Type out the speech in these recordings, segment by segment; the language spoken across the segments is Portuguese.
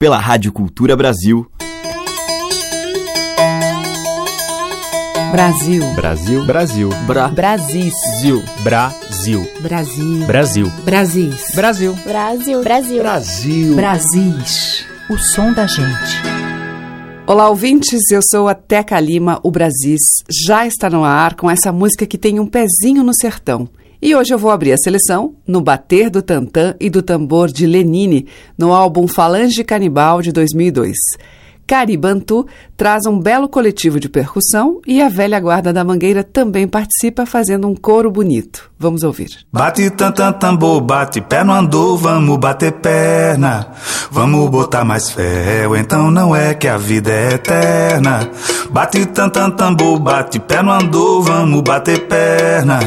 pela Rádio Cultura Brasil. Brasil. Brasil. Brasil. Bra. Brasil. Brasil. Brasil. Brasil. Brasil. Brasil. Brasil. Brasil. Brasil. Brasis. O som da gente. Olá, ouvintes. Eu sou a Teca Lima, o Brasis. Já está no ar com essa música que tem um pezinho no sertão. E hoje eu vou abrir a seleção no bater do tantã e do tambor de Lenine, no álbum Falange Canibal de 2002. Caribantu traz um belo coletivo de percussão e a velha guarda da Mangueira também participa fazendo um coro bonito. Vamos ouvir. Bate tantan tambor, bate pé no andor, vamos bater perna. Vamos botar mais fé, ou então não é que a vida é eterna. Bate tantan tambor, bate pé no andor, vamos bater perna.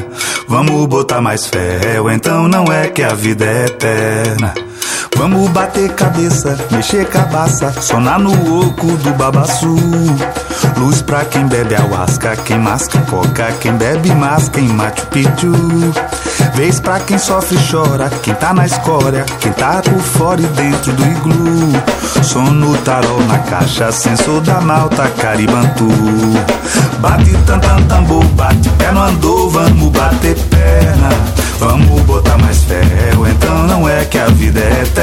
Vamos botar mais fé, ou então não é que a vida é eterna. Vamos bater cabeça, mexer cabaça, sonar no oco do babaçu. Luz pra quem bebe ayahuasca, quem masca coca, quem bebe mais, quem mate o pitu. Vez pra quem sofre chora, quem tá na escória, quem tá por fora e dentro do iglu. Som no tarol na caixa, sensor da malta, caribantu. Bate tantan tambor, bate pé no andor, vamos bater perna. Vamos botar mais ou então não é que a vida é eterna.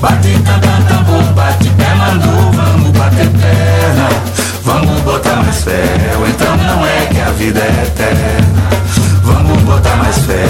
Bate tantan tambor, bate pé no andor, vamos bater perna. Vamos botar mais fé, ou então não é que a vida é eterna. Vamos botar mais fé,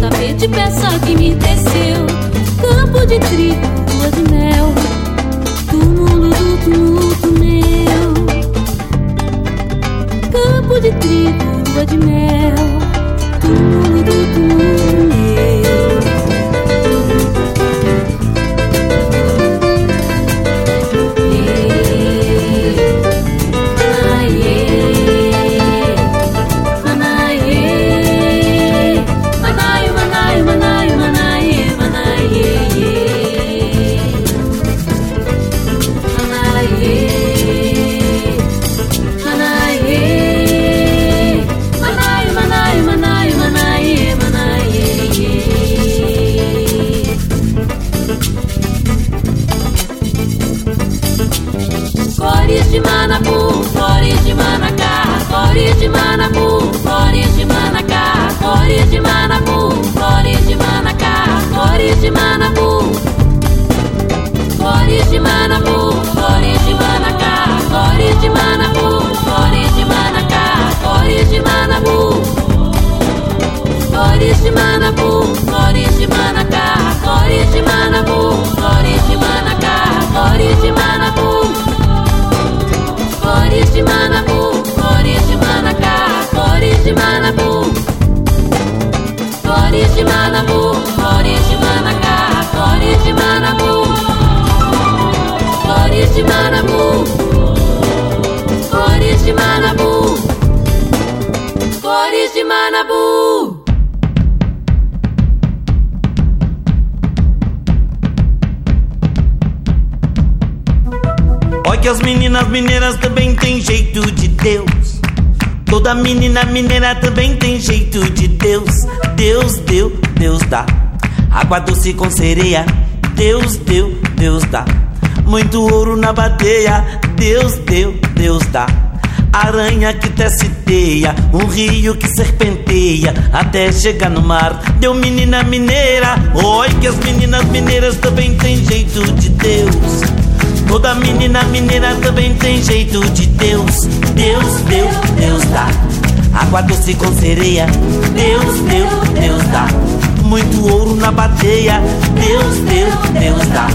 tapete peça que me teceu, campo de trigo, lua de mel. Tudo, tudo, tudo. De Manabu. Cores de Manabu, cores de Manacá, cores de Manabu, cores de Manacá, cores de Manabu. Cores de Manabu, cores de Manacá, cores de Manabu, mineira também tem jeito de Deus. Deus deu, Deus dá. Água doce com sereia. Deus deu, Deus dá. Muito ouro na bateia. Deus deu, Deus dá. Aranha que tece teia, um rio que serpenteia até chegar no mar. Deu menina mineira, oi que as meninas mineiras também têm jeito de Deus. Toda menina mineira também tem jeito de Deus. Deus deu, Deus dá. Água doce com sereia. Deus deu, Deus dá. Muito ouro na bateia. Deus deu, Deus dá.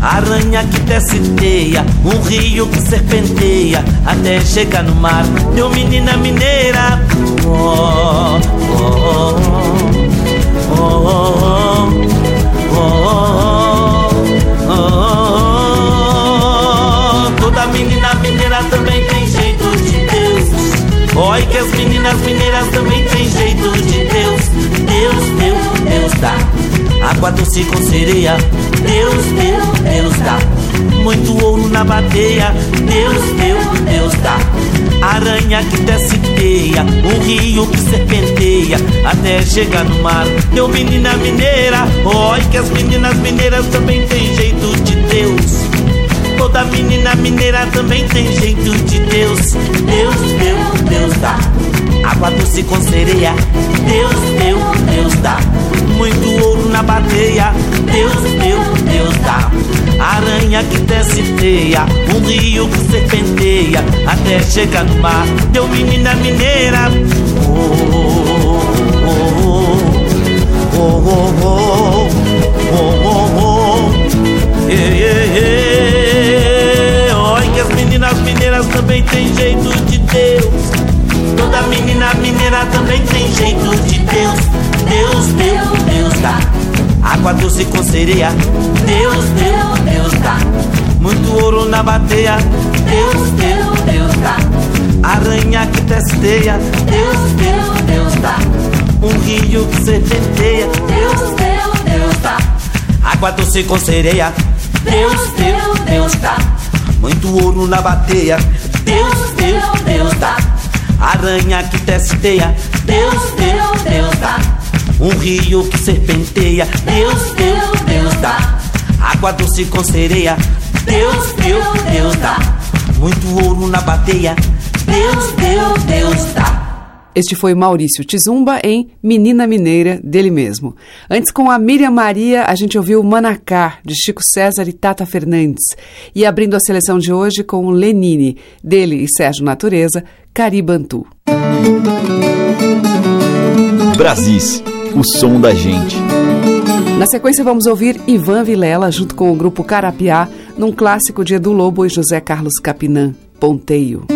Aranha que tece teia, um rio que serpenteia até chegar no mar. Deu menina mineira, oh, oh, oh, oh, oh, Oi, que as meninas mineiras também tem jeito de Deus. Deus deu, Deus dá. Água doce com sereia. Deus deu, Deus dá. Muito ouro na bateia. Deus deu, Deus dá. Aranha que desce teia, um rio que serpenteia até chegar no mar. Deu menina mineira, oi que as meninas mineiras também têm jeito de Deus. Toda menina mineira também tem jeito de Deus. Deus deu, Deus dá. Água doce com sereia. Deus deu, Deus dá. Muito ouro na bateia. Deus deu, Deus dá. Aranha que desce teia. Um rio que serpenteia até chegar no mar. Deu menina mineira. Oh, oh, oh, oh, oh, oh, oh, oh, oh. Yeah, yeah, yeah. Que as meninas mineiras também tem jeito de Deus. Toda menina mineira também tem jeito de Deus. Deus deu, Deus dá. Água doce com sereia. Deus deu, Deus dá. Muito ouro na bateia. Deus deu, Deus dá. Aranha que testeia. Deus deu, Deus dá. Um rio que serpenteia. Deus deu, Deus dá. Água doce com sereia. Deus deu, Deus dá. Muito ouro na bateia. Deus deu, Deus dá. Aranha que testeia. Deus deu, Deus dá. Um rio que serpenteia. Deus deu, Deus dá. Água doce com sereia. Deus deu, Deus dá. Muito ouro na bateia. Deus deu, Deus dá. Este foi Maurício Tizumba em Menina Mineira, dele mesmo. Antes, com a Miriam Maria, a gente ouviu Manacá, de Chico César e Tata Fernandes. E abrindo a seleção de hoje com o Lenine, dele e Sérgio Natureza, Caribantu. Brasis, o som da gente. Na sequência, vamos ouvir Ivan Vilela junto com o grupo Carapiá, num clássico de Edu Lobo e José Carlos Capinã, Ponteio.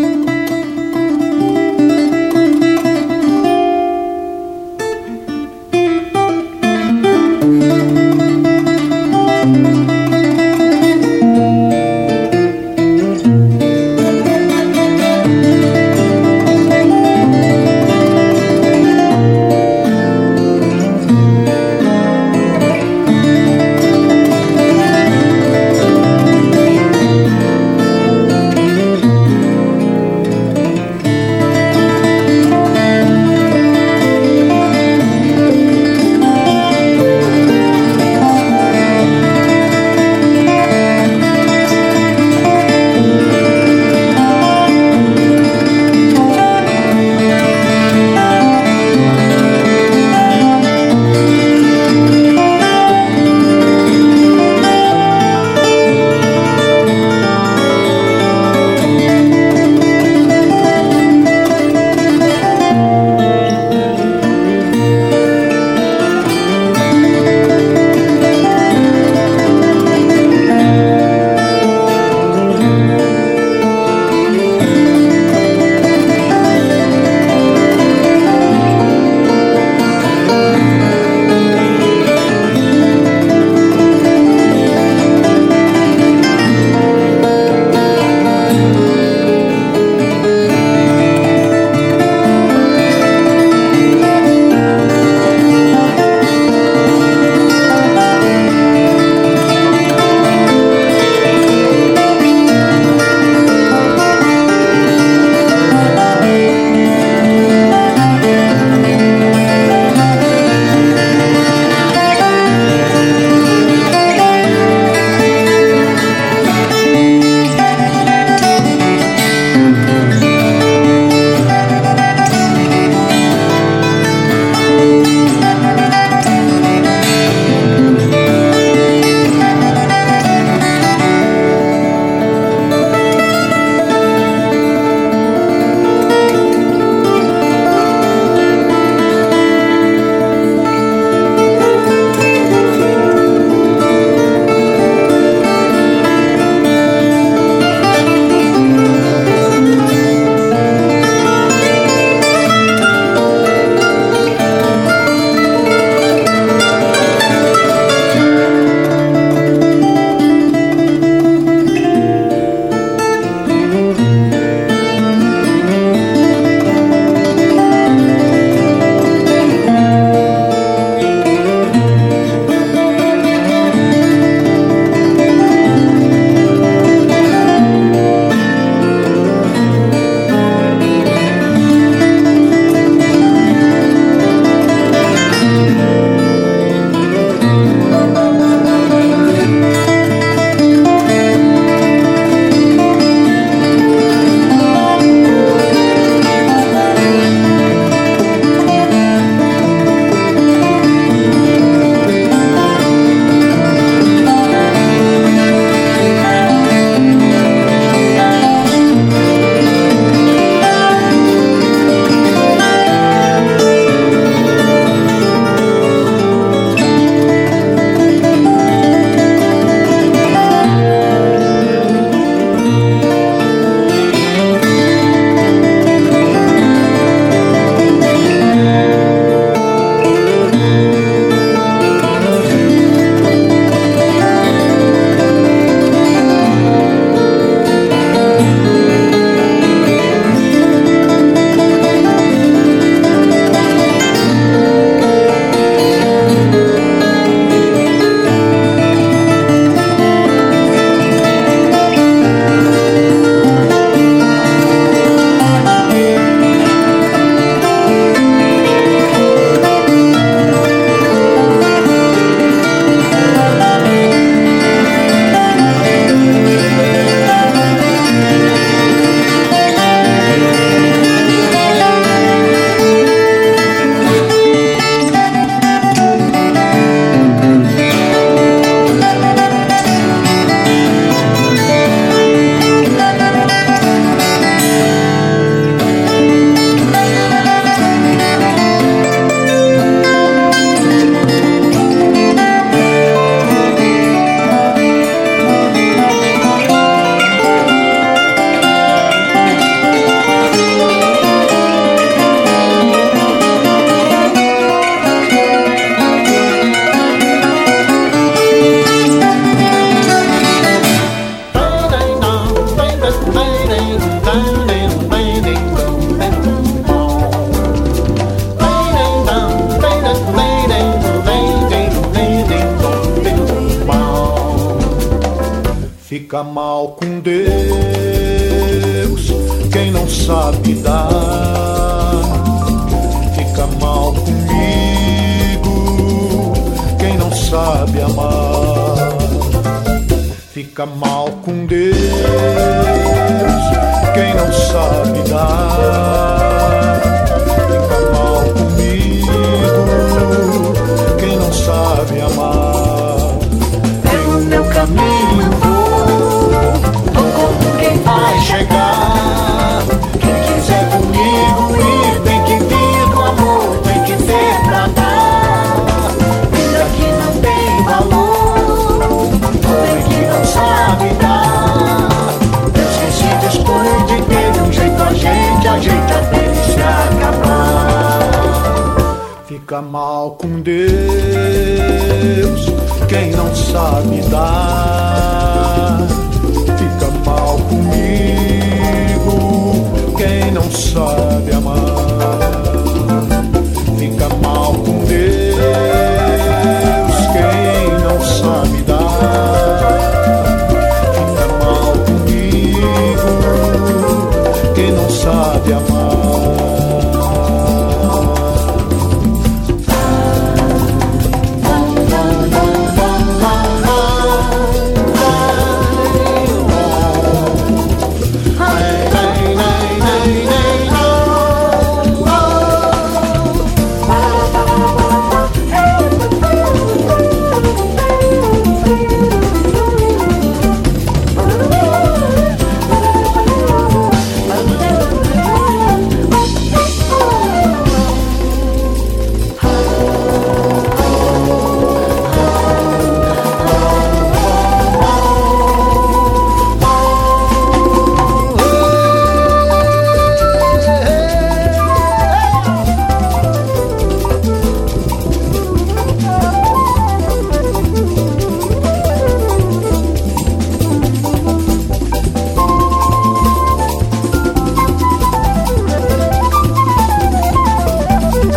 Fica mal com Deus quem não sabe dar. Fica mal comigo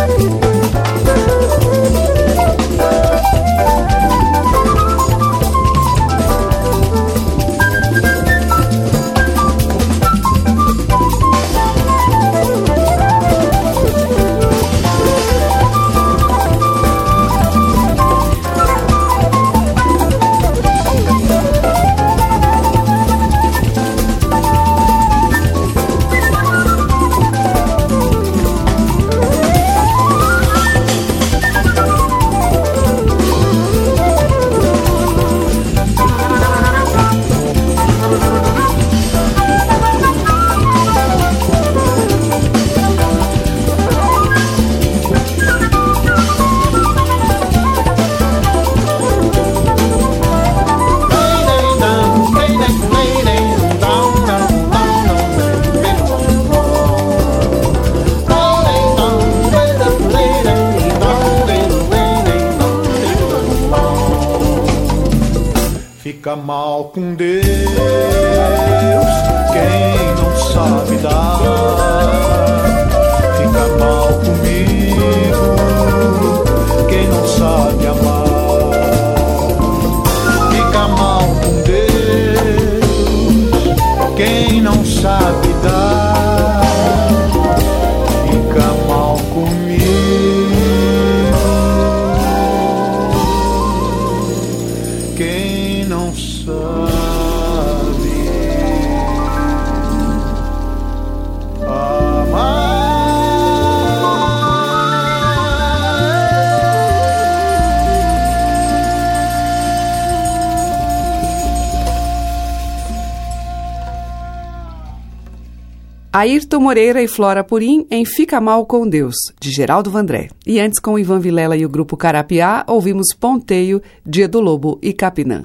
Fica Ayrton Moreira e Flora Purim em Fica Mal com Deus, de Geraldo Vandré. E antes, com Ivan Vilela e o grupo Carapiá, ouvimos Ponteio, Dia do Lobo e Capinã.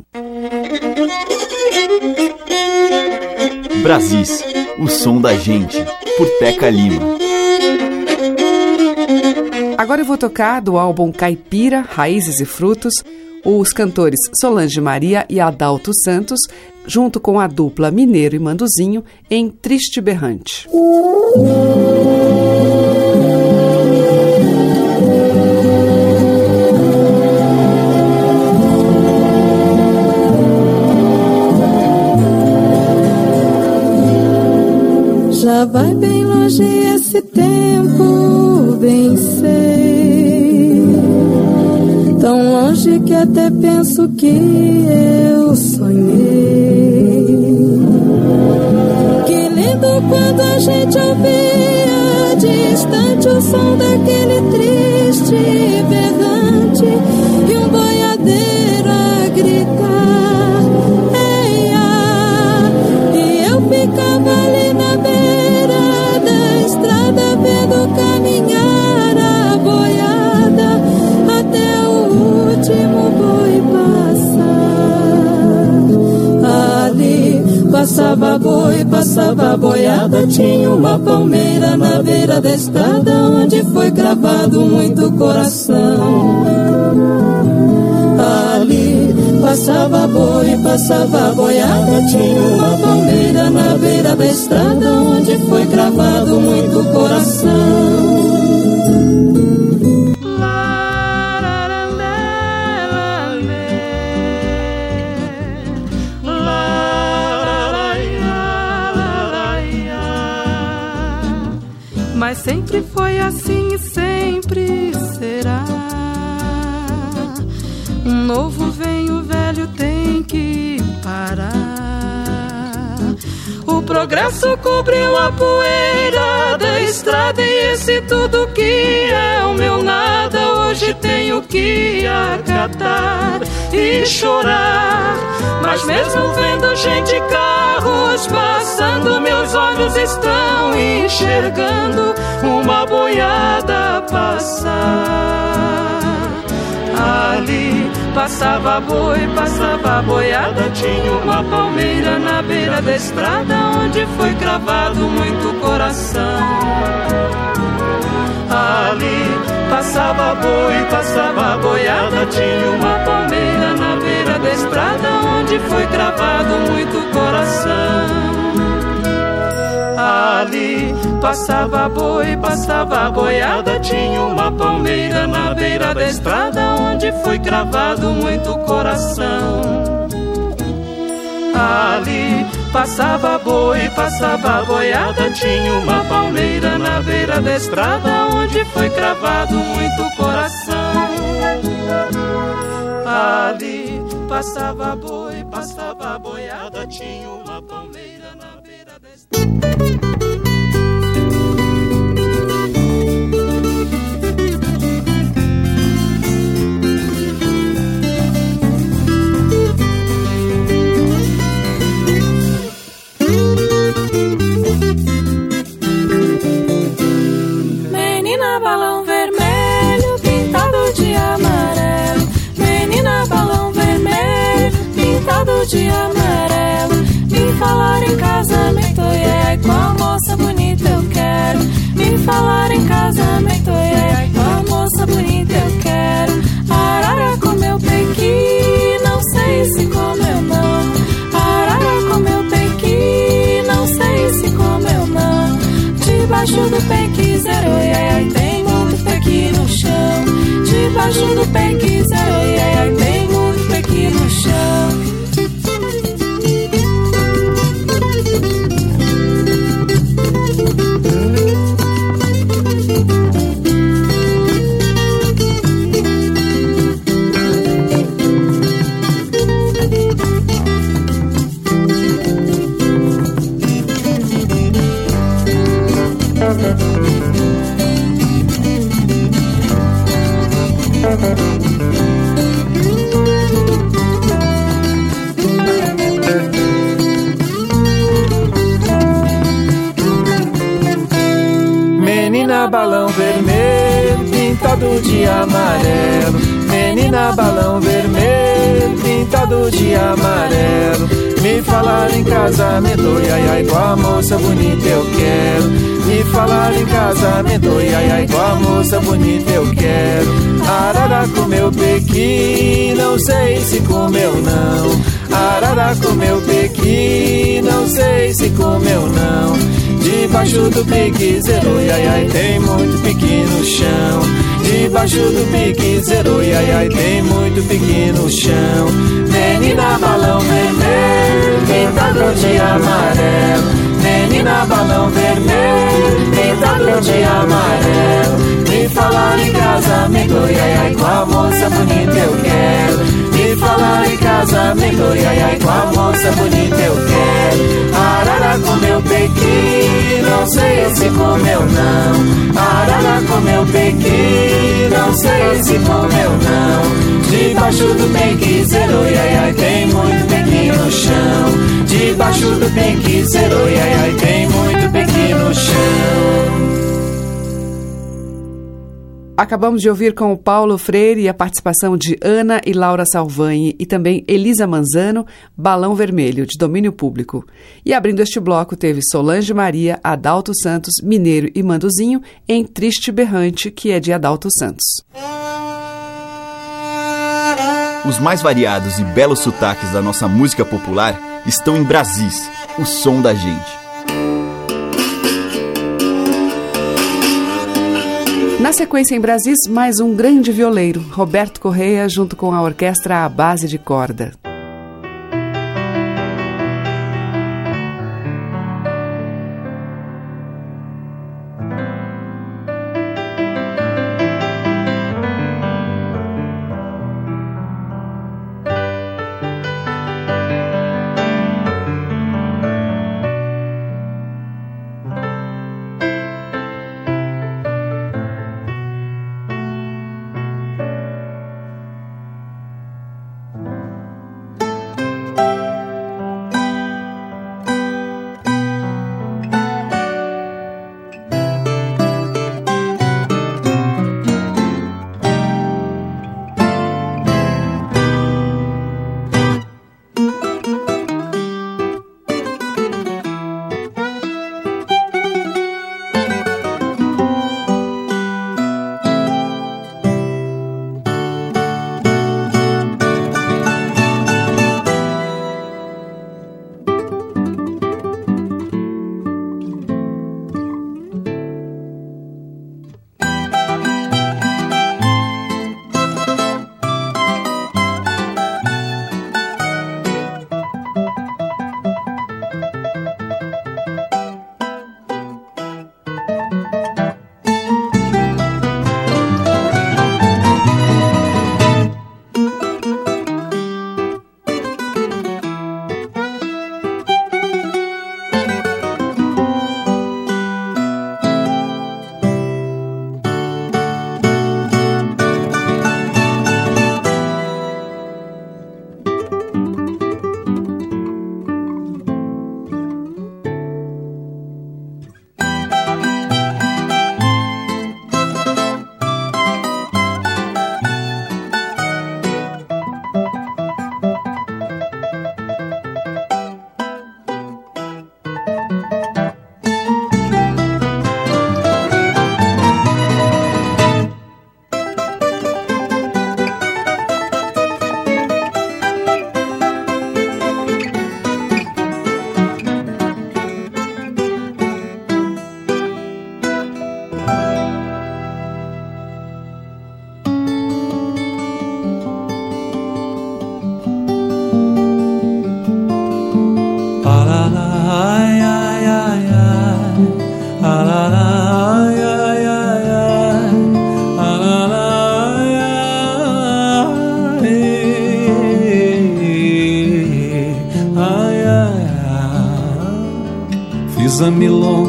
Brasis, o som da gente, por Teca Lima. Agora eu vou tocar do álbum Caipira, Raízes e Frutos, os cantores Solange Maria e Adalto Santos, junto com a dupla Mineiro e Manduzinho, em Triste Berrante. Já vai bem longe esse tempo que até penso que eu sonhei. Que lindo quando a gente ouvia distante o som daquele triste berrante e um boiadeiro a gritar. Passava boiada, tinha uma palmeira na beira da estrada onde foi gravado muito coração. Ali passava boi, passava boiada, tinha uma palmeira na beira da estrada onde foi gravado muito coração. Progresso cobriu a poeira da estrada e esse tudo que é o meu nada hoje tenho que acatar e chorar. Mas mesmo vendo gente e carros passando, meus olhos estão enxergando uma boiada passar. Ali passava boi, passava boiada, tinha uma palmeira na beira da estrada onde foi cravado muito coração. Ali passava boi, passava boiada, tinha uma palmeira na beira da estrada onde foi cravado muito coração. Ali passava boi, passava boiada, tinha uma palmeira na beira da estrada onde foi cravado muito coração. Ali passava boi, passava boiada, tinha uma palmeira na beira da estrada onde foi cravado muito coração. Ali passava boi, passava boiada, tinha uma beira da falar em casamento, yeah, com a moça bonita eu quero. Arara comeu pequi, não sei se comeu não. Arara comeu pequi, não sei se comeu não. Debaixo do pequi zero, ai, ai, tem muito pequi no chão. Debaixo do pequi zero, ai, ai, tem muito pequi no chão. De amarelo. Me falar em casamento, ai ai, com a moça bonita eu quero. Me falar em casamento, ai ai, com a moça bonita eu quero. Arara comeu pequi, não sei se comeu não. Arara comeu piqui, não sei se comeu não. Debaixo do pique zero, ai ai, tem muito piqui no chão. Debaixo do pique zero, ai ai, tem muito piqui no chão. Menina balão vermelho, pintado de amarelo. Menina balão vermelho, pintado de amarelo. Me falar em casamento, ai ai, com a moça bonita eu quero. Me falar em casamento, ai ai, com a moça bonita eu quero. Arara comeu pequi, não sei se comeu não. Arara comeu pequi, não sei se comeu não. Debaixo do penquiseiro, ai ai, tem muito pequi no chão. Debaixo do penquiseiro, ai ai, tem muito pequi no chão. Acabamos de ouvir com o Paulo Freire a participação de Ana e Laura Salvani e também Elisa Manzano, Balão Vermelho, de domínio público. E abrindo este bloco teve Solange Maria, Adalto Santos, Mineiro e Manduzinho em Triste Berrante, que é de Adalto Santos. Os mais variados e belos sotaques da nossa música popular estão em Brasis, o som da gente. Na sequência em Brasis, mais um grande violeiro, Roberto Correia, junto com a orquestra à base de corda.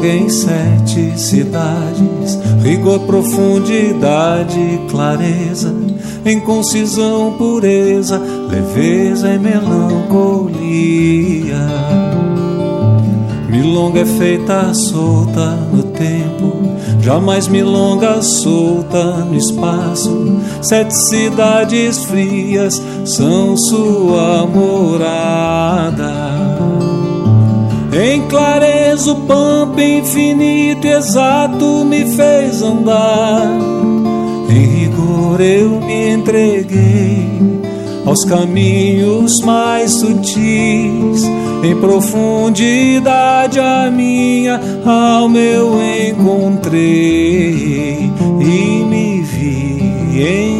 Em sete cidades, rigor, profundidade, clareza, em concisão, pureza, leveza e melancolia. Milonga é feita solta no tempo, jamais milonga solta no espaço. Sete cidades frias são sua morada. Em clareza o pampa infinito exato me fez andar. Em rigor eu me entreguei aos caminhos mais sutis. Em profundidade a minha alma eu encontrei e me vi em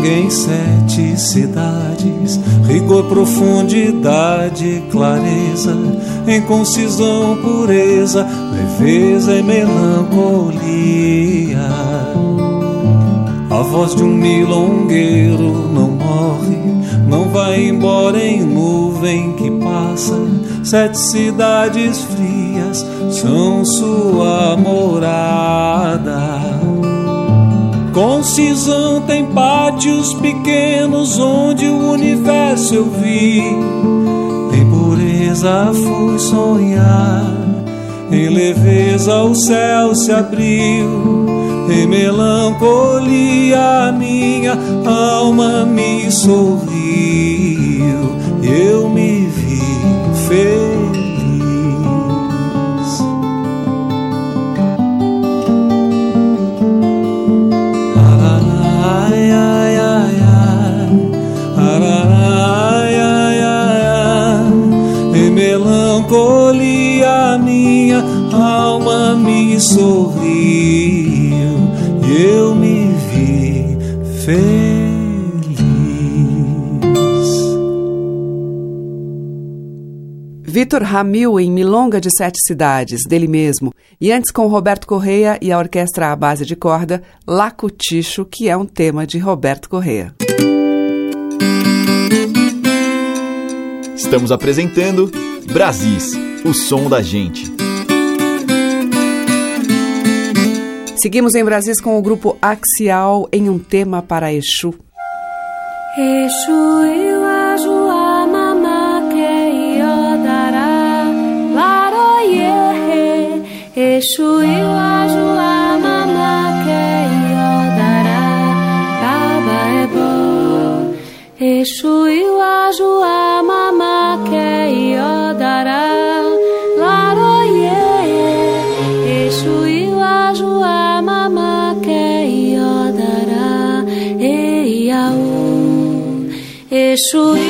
Fiz a milonga milonga em sete cidades, rigor, profundidade, clareza, em concisão, pureza, leveza e melancolia. A voz de um milongueiro não morre, não vai embora em nuvem que passa. Sete cidades frias são sua morada. Concisão tem pátios pequenos onde o universo eu vi. Em pureza fui sonhar, em leveza o céu se abriu. Em melancolia minha alma me sorriu. Eu me sorriu e eu me vi feliz. Vitor Ramil em Milonga de Sete Cidades, dele mesmo. E antes com Roberto Correia e a orquestra à base de corda, Lacuticho, que é um tema de Roberto Correia. Estamos apresentando Brasis, o som da gente. Seguimos em Brasis com o grupo Axial em um tema para Exu. Exu iwa mama ke iodara laroye Exu iwa mama ke iodara baba é bom. Exu iwa mama ke iodara laroye Exu iwa Exu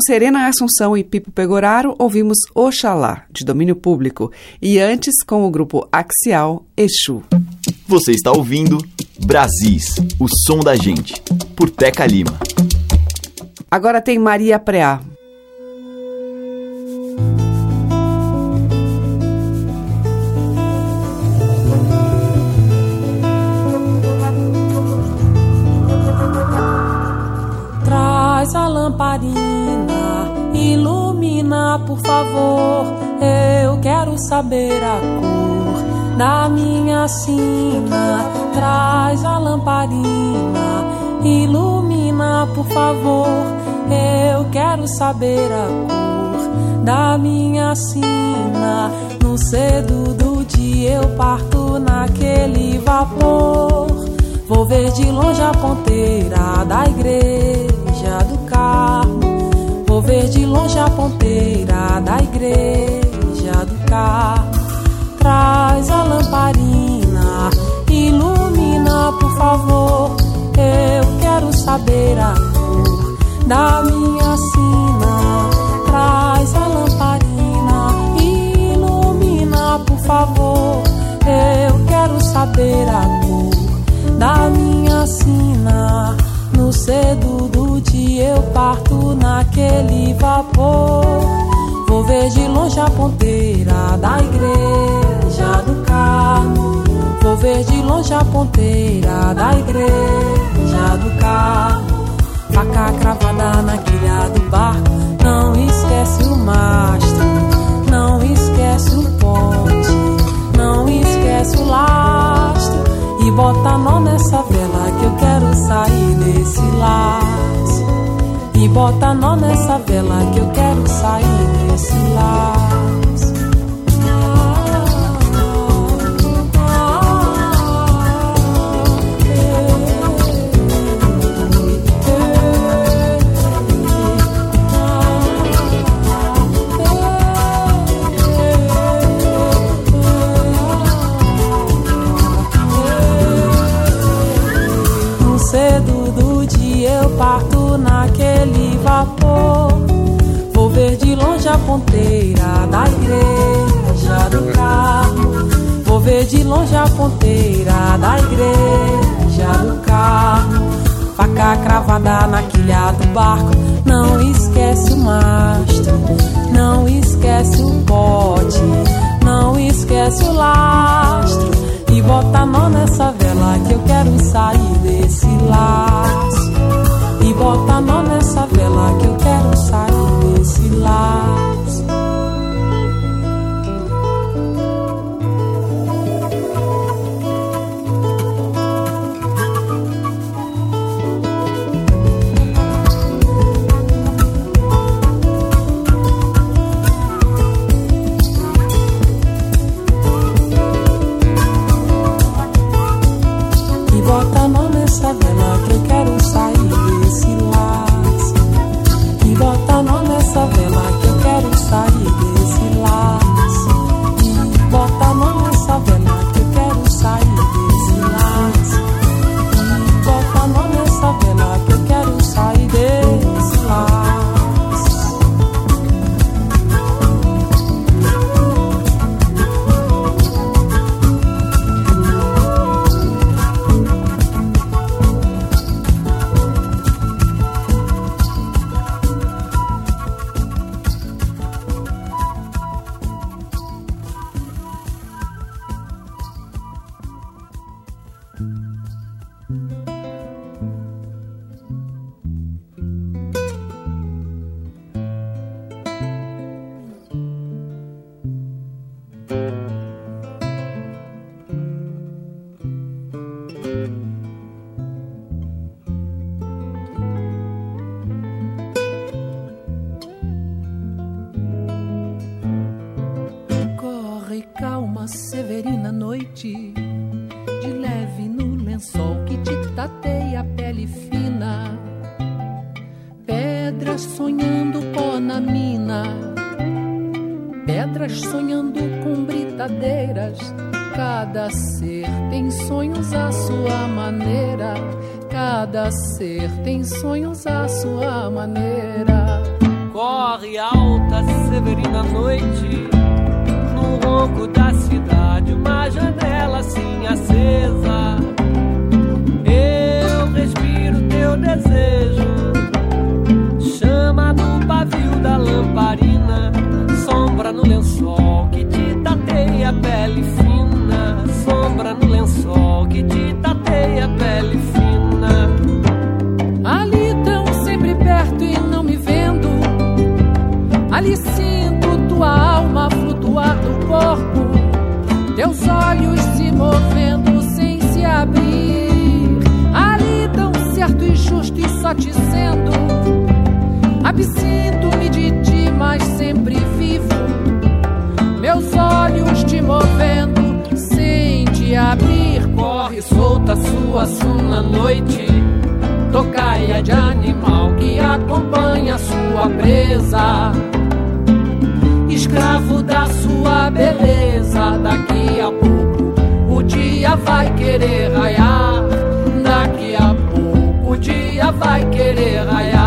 Com Serena Assunção e Pipo Pegoraro, ouvimos Oxalá, de domínio público, e antes com o grupo Axial, Exu. Você está ouvindo Brasis, o som da gente, por Teca Lima. Agora tem Maria Preá. Traz a lamparina, ilumina, por favor. Eu quero saber a cor da minha sina. Traz a lamparina, ilumina, por favor. Eu quero saber a cor da minha sina. No cedo do dia eu parto naquele vapor. Vou ver de longe a ponteira da igreja do carro. Vou ver de longe a ponteira da igreja do carro. Traz a lamparina, ilumina, por favor. Eu quero saber a cor da minha sina. Traz a lamparina, ilumina, por favor. Eu quero saber a ponteira da igreja do carmo. Vou ver de longe a ponteira da igreja do carmo. Faca cravada na quilha do barco. Não esquece o mastro, não esquece o ponte, não esquece o lastro. E bota nó nessa vela que eu quero sair desse laço. E bota nó nessa vela que eu quero sair desse laço. Ponteira da igreja do carro. Vou ver de longe a ponteira da igreja do carro. Faca cravada na quilha do barco. Não esquece o mastro, não esquece o bote, não esquece o lastro. E bota nó nessa vela que eu quero sair desse laço. E bota nó nessa vela que eu quero sair desse laço. Pedras sonhando pó na mina, pedras sonhando com britadeiras. Cada ser tem sonhos à sua maneira, cada ser tem sonhos à sua maneira. corre alta, severina noite. No ronco da cidade, uma janela assim acesa. Eu respiro teu desejo. Da lamparina. Sombra no lençol que te tateia a pele fina. Sombra no lençol que te tateia a pele fina. Ali tão sempre perto e não me vendo. Ali sinto tua alma flutuar do corpo. Teus olhos se movendo sem se abrir. Ali tão certo e justo e só te sendo. Absinto-me de ti, mas sempre vivo. Meus olhos te movendo sem te abrir. Corre solta sua suna noite. Tocaia de animal que acompanha sua presa. Escravo da sua beleza, daqui a pouco o dia vai querer raiar. Daqui a pouco o dia vai querer raiar.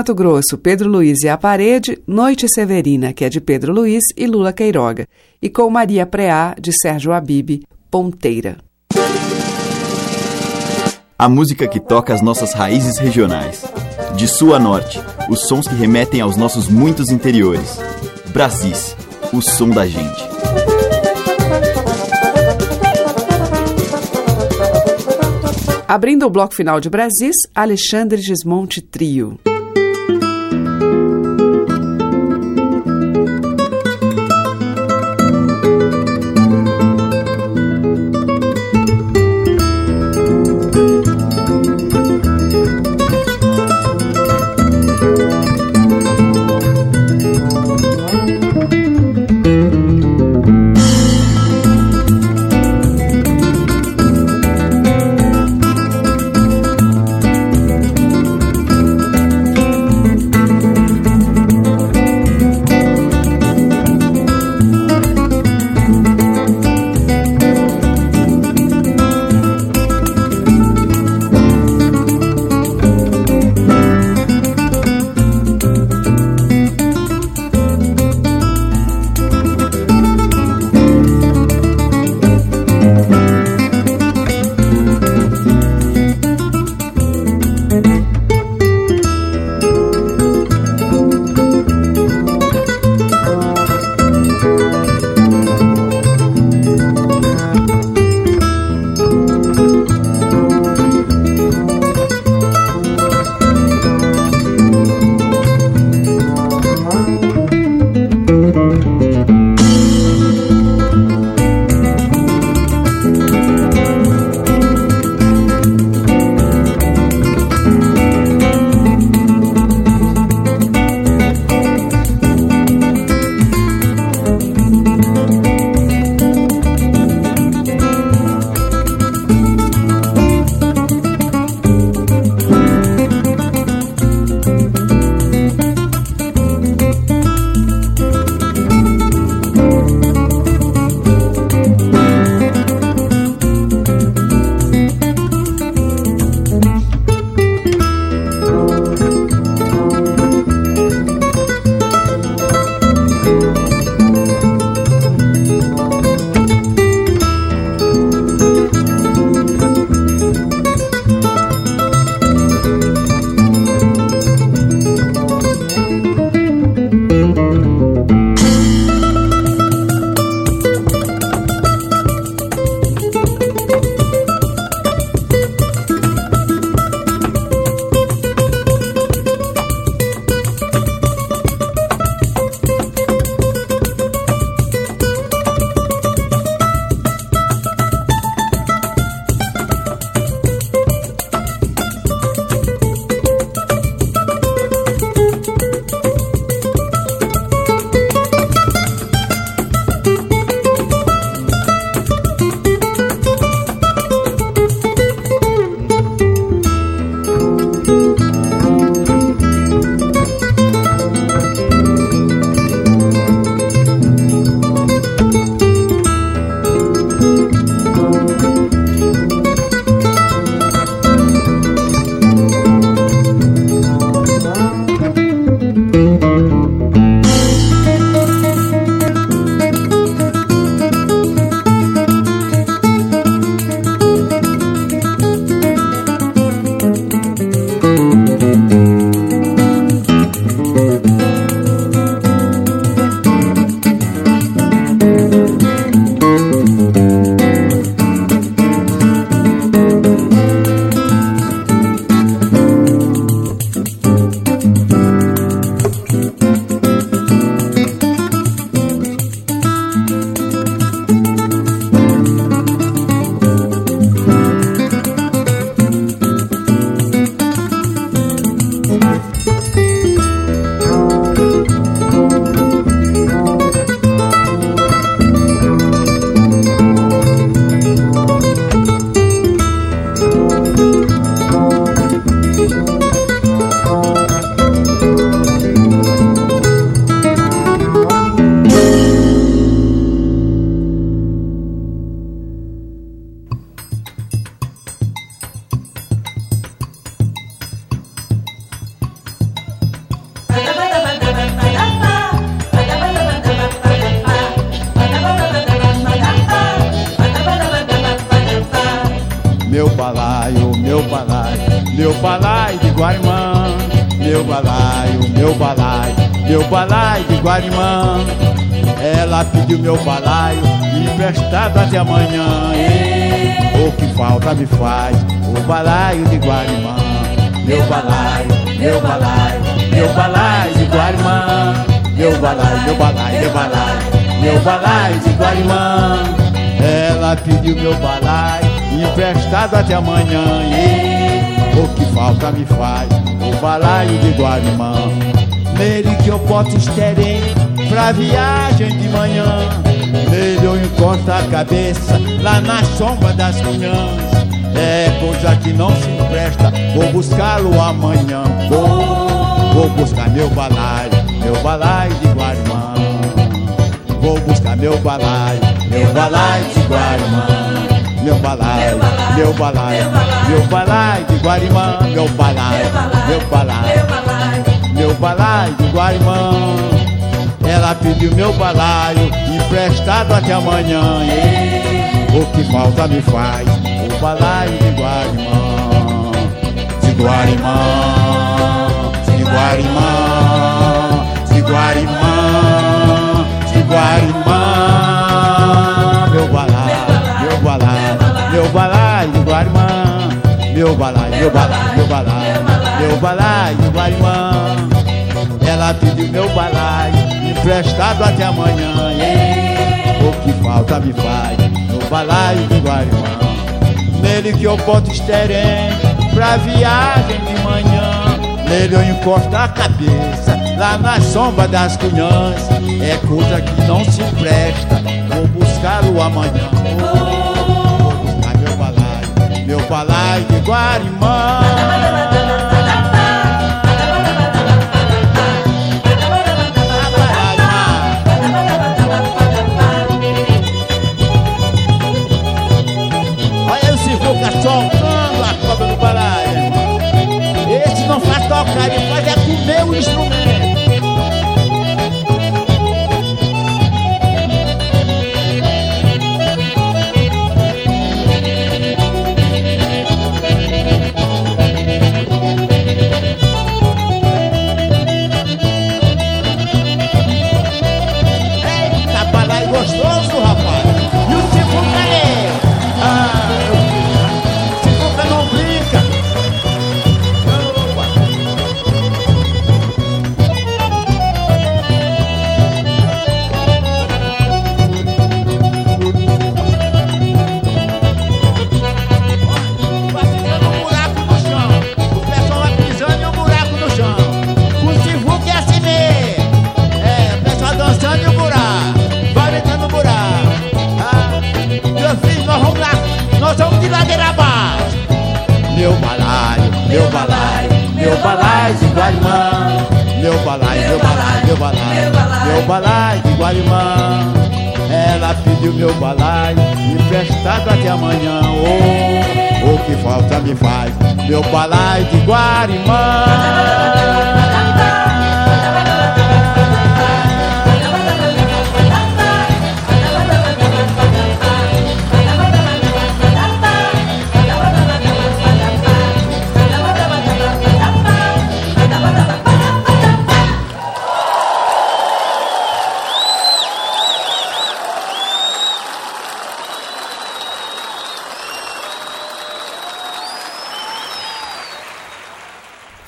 Mato Grosso, Pedro Luiz e a Parede, Noite Severina, que é de Pedro Luiz e Lula Queiroga. E com Maria Preá, de Sérgio Abib, Ponteira. A música que toca as nossas raízes regionais. De sul a norte, os sons que remetem aos nossos muitos interiores. Brasis, o som da gente. Abrindo o bloco final de Brasis, Alexandre Gismonte Trio. Meu balaio, meu balaio de Guarimã, meu balaio, meu balaio, meu balaio de Guarimã. Ela pediu meu balaio emprestado até amanhã. O que falta me faz o balaio de Guarimã. Meu balaio, meu balaio, meu balaio de Guarimã. Meu balaio, meu balaio, meu balaio, meu balaio de Guarimã. Ela pediu meu balaio emprestado até amanhã. E o que falta me faz o balaio de Guarimã. Nele que eu boto esterém pra viagem de manhã. Nele eu encosto a cabeça lá na sombra das cunhãs. É coisa que não se empresta, vou buscá-lo amanhã. Vou, vou buscar meu balaio, meu balaio de Guarimã. Vou buscar meu balaio, meu balaio de Guarimã. Meu balaio, meu balaio, meu balaio de Guarimã. Meu balaio, meu balaio, meu balaio de Guarimã. Ela pediu meu balaio emprestado até amanhã. O que falta me faz o balaio de Guarimã, de Guarimã, de Guarimã, de Guarimã, de Guarimã. Meu balaio de Guarimã, meu balaio, meu balaio, meu balaio, meu balaio de Guarimã. Ela pediu meu balaio emprestado até amanhã. O que falta me faz no balaio de Guarimã. Nele que eu boto esterém pra viagem de manhã. Nele eu encosto a cabeça lá na sombra das cunhãs. É coisa que não se presta, vou buscá-lo amanhã. Meu balaio de Guarimã. Olha o Sivuca soltando a cobra balaio, irmão. Esse não faz tocar, ele faz é comer o instrumento. Balaio, meu balaio de Guarimã. Meu balaio, meu balaio, meu balaio, meu balaio de Guarimã. Ela pediu meu balaio emprestado até amanhã. Oh, o que falta me faz meu balaio de Guarimã.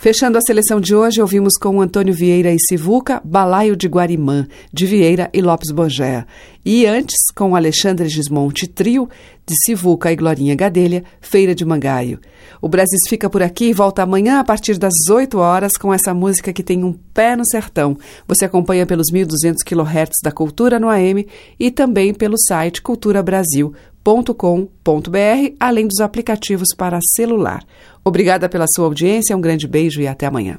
Fechando a seleção de hoje, ouvimos com Antônio Vieira e Sivuca, Balaio de Guarimã, de Vieira e Lopes Bogéa. E antes, com Alexandre Gismonte Trio, de Sivuca e Glorinha Gadelha, Feira de Mangaio. O Brasil fica por aqui e volta amanhã a partir das 8 horas com essa música que tem um pé no sertão. Você acompanha pelos 1.200 kHz da Cultura no AM e também pelo site culturabrasil.com.br, além dos aplicativos para celular. Obrigada pela sua audiência, um grande beijo e até amanhã.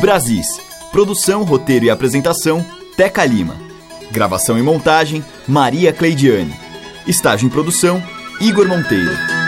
Brasis. Produção, roteiro e apresentação, Teca Lima. Gravação e montagem, Maria Cleidiane. Estágio em produção, Igor Monteiro.